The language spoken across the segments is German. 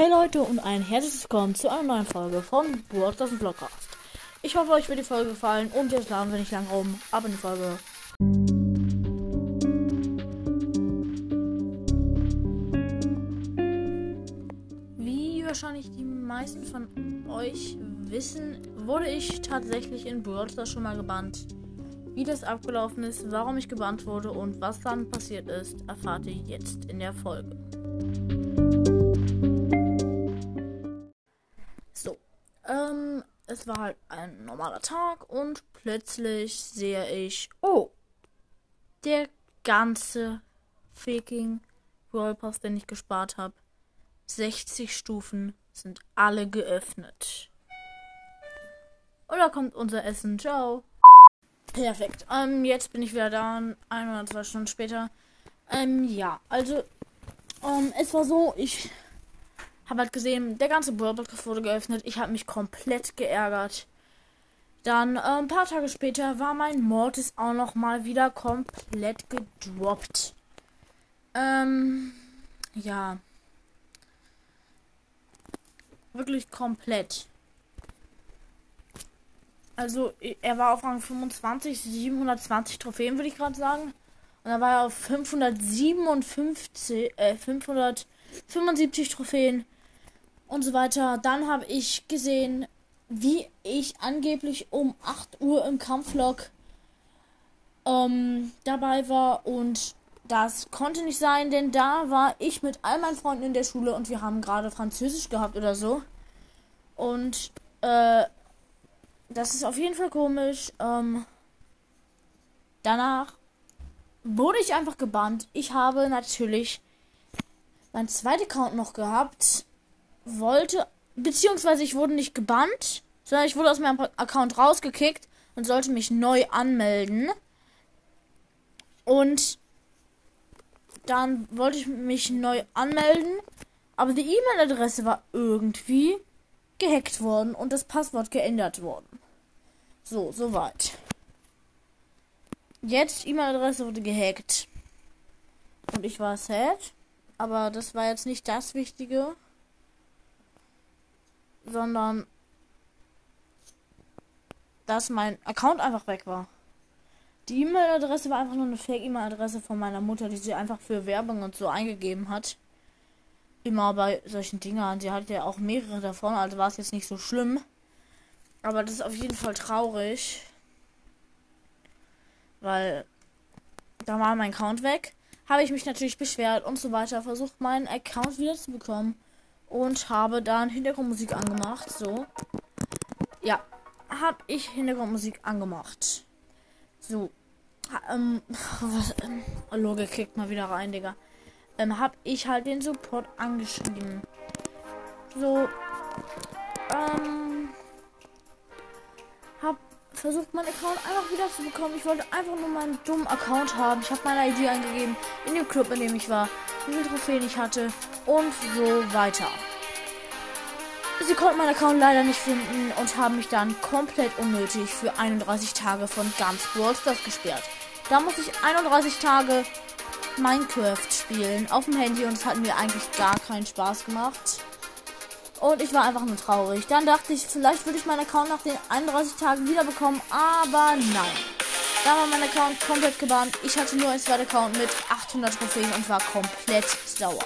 Hey Leute und ein herzliches Willkommen zu einer neuen Folge von Broadcast Vlogcast. Ich hoffe, euch wird die Folge gefallen und jetzt laden wir nicht lang rum, aber in die Folge. Wie wahrscheinlich die meisten von euch wissen, wurde ich tatsächlich in Broadcast schon mal gebannt. Wie das abgelaufen ist, warum ich gebannt wurde und was dann passiert ist, erfahrt ihr jetzt in der Folge. Es war halt ein normaler Tag und plötzlich sehe ich, oh, der ganze faking Roll Pass, den ich gespart habe, 60 Stufen sind alle geöffnet. Und da kommt unser Essen. Ciao. Perfekt. Ähm, jetzt bin ich wieder da, ein oder zwei Stunden später. Ähm, ja, also, ähm, es war so, ich habe halt gesehen, der ganze Podcast wurde geöffnet. Ich habe mich komplett geärgert. Dann, äh, ein paar Tage später, war mein Mortis auch noch mal wieder komplett gedroppt. Ähm, ja. Wirklich komplett. Also, er war auf Rang 25, 720 Trophäen, würde ich gerade sagen. Und dann war er auf 557, äh, 575 Trophäen und so weiter. Dann habe ich gesehen, wie ich angeblich um 8 Uhr im Kampflog ähm, dabei war und das konnte nicht sein, denn da war ich mit all meinen Freunden in der Schule und wir haben gerade Französisch gehabt oder so. Und äh, das ist auf jeden Fall komisch. Ähm, danach wurde ich einfach gebannt. Ich habe natürlich mein zweiter Account noch gehabt. Wollte, beziehungsweise ich wurde nicht gebannt, sondern ich wurde aus meinem Account rausgekickt und sollte mich neu anmelden. Und dann wollte ich mich neu anmelden, aber die E-Mail-Adresse war irgendwie gehackt worden und das Passwort geändert worden. So, soweit. Jetzt E-Mail-Adresse wurde gehackt. Und ich war sad. Aber das war jetzt nicht das Wichtige. Sondern dass mein Account einfach weg war. Die E-Mail-Adresse war einfach nur eine Fake-E-Mail-Adresse von meiner Mutter, die sie einfach für Werbung und so eingegeben hat. Immer bei solchen Dingern. Sie hatte ja auch mehrere davon, also war es jetzt nicht so schlimm. Aber das ist auf jeden Fall traurig. Weil da war mein Account weg. Habe ich mich natürlich beschwert und so weiter. Versucht meinen Account wieder zu bekommen. Und habe dann Hintergrundmusik angemacht. So. Ja. Habe ich Hintergrundmusik angemacht. So. Ähm, was, ähm, Logik kickt mal wieder rein, Digga. Ähm, hab ich halt den Support angeschrieben. So. Ähm versucht, meinen Account einfach wieder zu bekommen. Ich wollte einfach nur meinen dummen Account haben. Ich habe meine ID eingegeben in dem Club, in dem ich war, wie viele Trophäen ich hatte und so weiter. Sie konnten meinen Account leider nicht finden und haben mich dann komplett unnötig für 31 Tage von ganz Brawl Stars gesperrt. Da muss ich 31 Tage Minecraft spielen auf dem Handy und es hat mir eigentlich gar keinen Spaß gemacht. Und ich war einfach nur traurig. Dann dachte ich, vielleicht würde ich meinen Account nach den 31 Tagen wiederbekommen. Aber nein. Da war mein Account komplett gebannt. Ich hatte nur einen zweiten Account mit 800 Trophäen und war komplett sauer.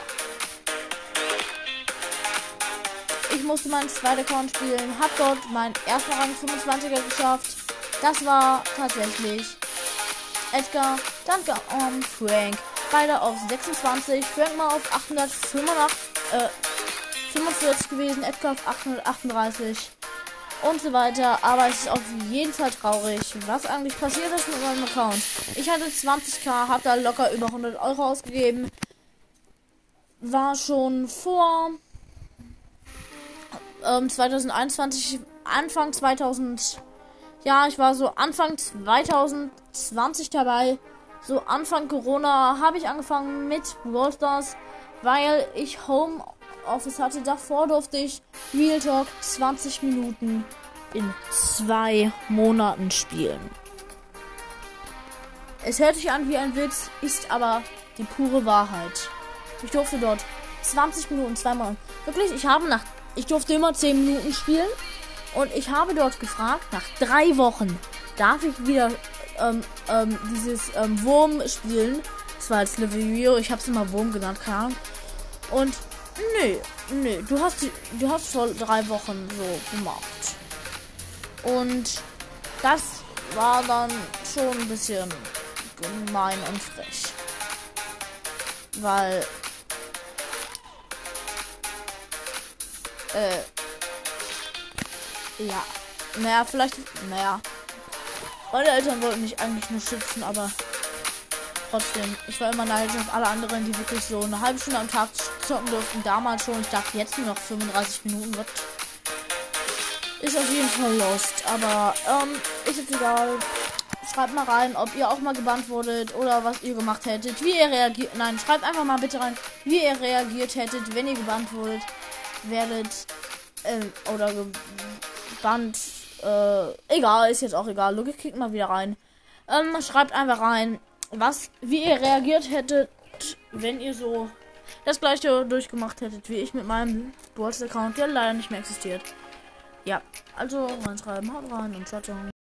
Ich musste meinen zweiten Account spielen. Hab dort meinen ersten Rang 25er geschafft. Das war tatsächlich Edgar, dann um, Frank. Beide auf 26. Frank mal auf 885. Äh, 45 gewesen, Edgar auf 838 und so weiter. Aber es ist auf jeden Fall traurig, was eigentlich passiert ist mit meinem Account. Ich hatte 20k, habe da locker über 100 Euro ausgegeben. War schon vor ähm, 2021, Anfang 2000. Ja, ich war so Anfang 2020 dabei. So Anfang Corona habe ich angefangen mit Brawl Stars, weil ich Home Office hatte. Davor durfte ich Real Talk 20 Minuten in zwei Monaten spielen. Es hört sich an wie ein Witz, ist aber die pure Wahrheit. Ich durfte dort 20 Minuten, zweimal. Wirklich, ich habe nach. Ich durfte immer 10 Minuten spielen. Und ich habe dort gefragt, nach drei Wochen darf ich wieder ähm, ähm, dieses ähm, Wurm spielen. Das war als Video, ich habe es immer Wurm genannt, keine Ahnung. Und nee, nee, du hast du hast vor drei Wochen so gemacht. Und das war dann schon ein bisschen gemein und frech. Weil äh ja. Naja, vielleicht. Naja. Meine Eltern wollten mich eigentlich nur schützen, aber trotzdem. Ich war immer neidisch auf alle anderen, die wirklich so eine halbe Stunde am Tag zocken durften. Damals schon. Ich dachte jetzt nur noch 35 Minuten. Was? Ist auf jeden Fall lost. Aber, ähm, ist jetzt egal. Schreibt mal rein, ob ihr auch mal gebannt wurdet oder was ihr gemacht hättet. Wie ihr reagiert. Nein, schreibt einfach mal bitte rein, wie ihr reagiert hättet, wenn ihr gebannt wurdet. Werdet. Ähm, oder Band. Äh, egal, ist jetzt auch egal. Logik klickt mal wieder rein. Ähm, schreibt einfach rein, was, wie ihr reagiert hättet, wenn ihr so das gleiche durchgemacht hättet wie ich mit meinem Sports-Account, der leider nicht mehr existiert. Ja, also reinschreiben, haut rein und ciao, ciao.